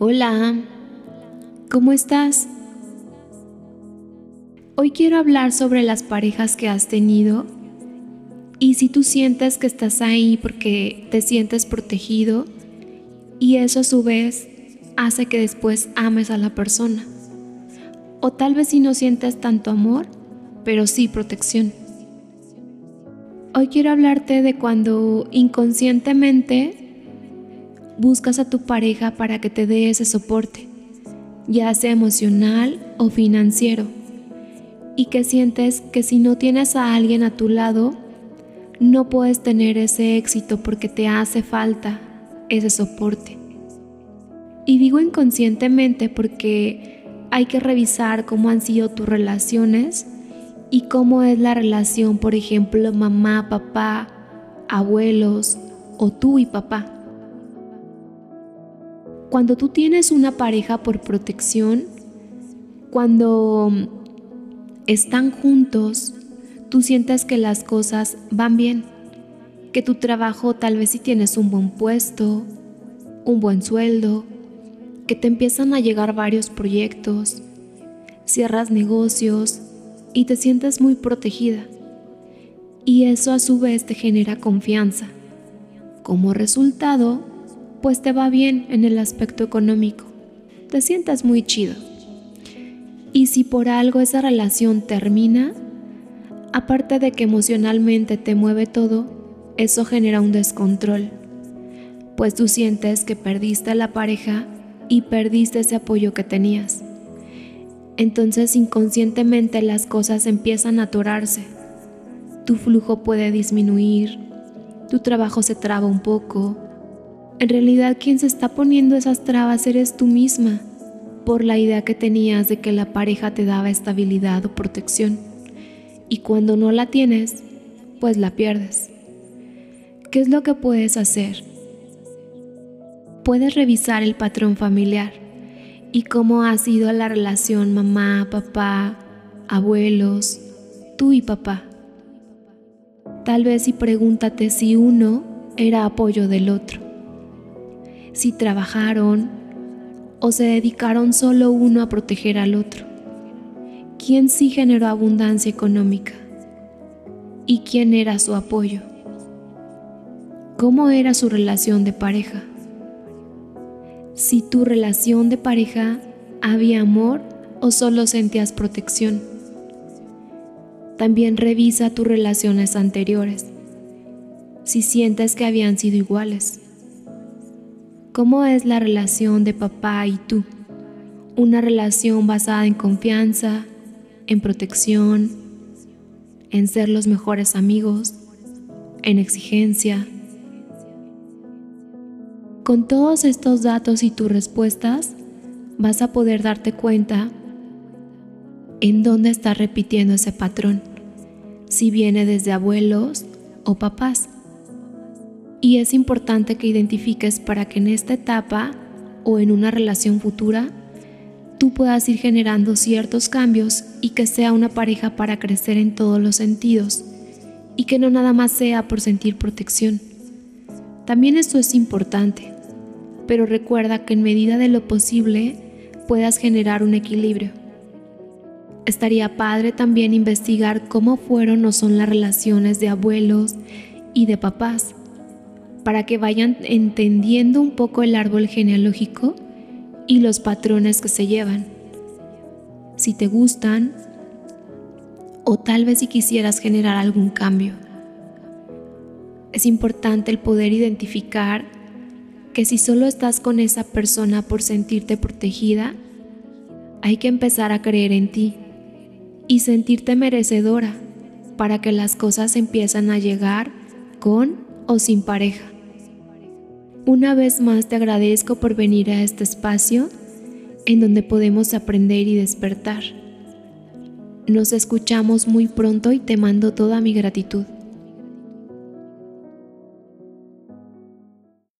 Hola, ¿cómo estás? Hoy quiero hablar sobre las parejas que has tenido y si tú sientes que estás ahí porque te sientes protegido y eso a su vez hace que después ames a la persona. O tal vez si no sientes tanto amor, pero sí protección. Hoy quiero hablarte de cuando inconscientemente buscas a tu pareja para que te dé ese soporte, ya sea emocional o financiero, y que sientes que si no tienes a alguien a tu lado, no puedes tener ese éxito porque te hace falta ese soporte. Y digo inconscientemente porque hay que revisar cómo han sido tus relaciones y cómo es la relación, por ejemplo, mamá, papá, abuelos o tú y papá. Cuando tú tienes una pareja por protección, cuando están juntos, tú sientes que las cosas van bien, que tu trabajo tal vez si tienes un buen puesto, un buen sueldo, que te empiezan a llegar varios proyectos, cierras negocios y te sientes muy protegida. Y eso a su vez te genera confianza. Como resultado, pues te va bien en el aspecto económico. Te sientas muy chido. Y si por algo esa relación termina, aparte de que emocionalmente te mueve todo, eso genera un descontrol, pues tú sientes que perdiste a la pareja y perdiste ese apoyo que tenías. Entonces inconscientemente las cosas empiezan a atorarse. Tu flujo puede disminuir, tu trabajo se traba un poco. En realidad quien se está poniendo esas trabas eres tú misma, por la idea que tenías de que la pareja te daba estabilidad o protección. Y cuando no la tienes, pues la pierdes. ¿Qué es lo que puedes hacer? puedes revisar el patrón familiar y cómo ha sido la relación mamá, papá, abuelos, tú y papá. Tal vez y pregúntate si uno era apoyo del otro, si trabajaron o se dedicaron solo uno a proteger al otro. ¿Quién sí generó abundancia económica? ¿Y quién era su apoyo? ¿Cómo era su relación de pareja? si tu relación de pareja había amor o solo sentías protección. También revisa tus relaciones anteriores, si sientes que habían sido iguales. ¿Cómo es la relación de papá y tú? Una relación basada en confianza, en protección, en ser los mejores amigos, en exigencia, con todos estos datos y tus respuestas, vas a poder darte cuenta en dónde estás repitiendo ese patrón, si viene desde abuelos o papás. Y es importante que identifiques para que en esta etapa o en una relación futura, tú puedas ir generando ciertos cambios y que sea una pareja para crecer en todos los sentidos y que no nada más sea por sentir protección. También esto es importante pero recuerda que en medida de lo posible puedas generar un equilibrio. Estaría padre también investigar cómo fueron o son las relaciones de abuelos y de papás, para que vayan entendiendo un poco el árbol genealógico y los patrones que se llevan. Si te gustan, o tal vez si quisieras generar algún cambio. Es importante el poder identificar que si solo estás con esa persona por sentirte protegida, hay que empezar a creer en ti y sentirte merecedora para que las cosas empiezan a llegar con o sin pareja. Una vez más te agradezco por venir a este espacio en donde podemos aprender y despertar. Nos escuchamos muy pronto y te mando toda mi gratitud.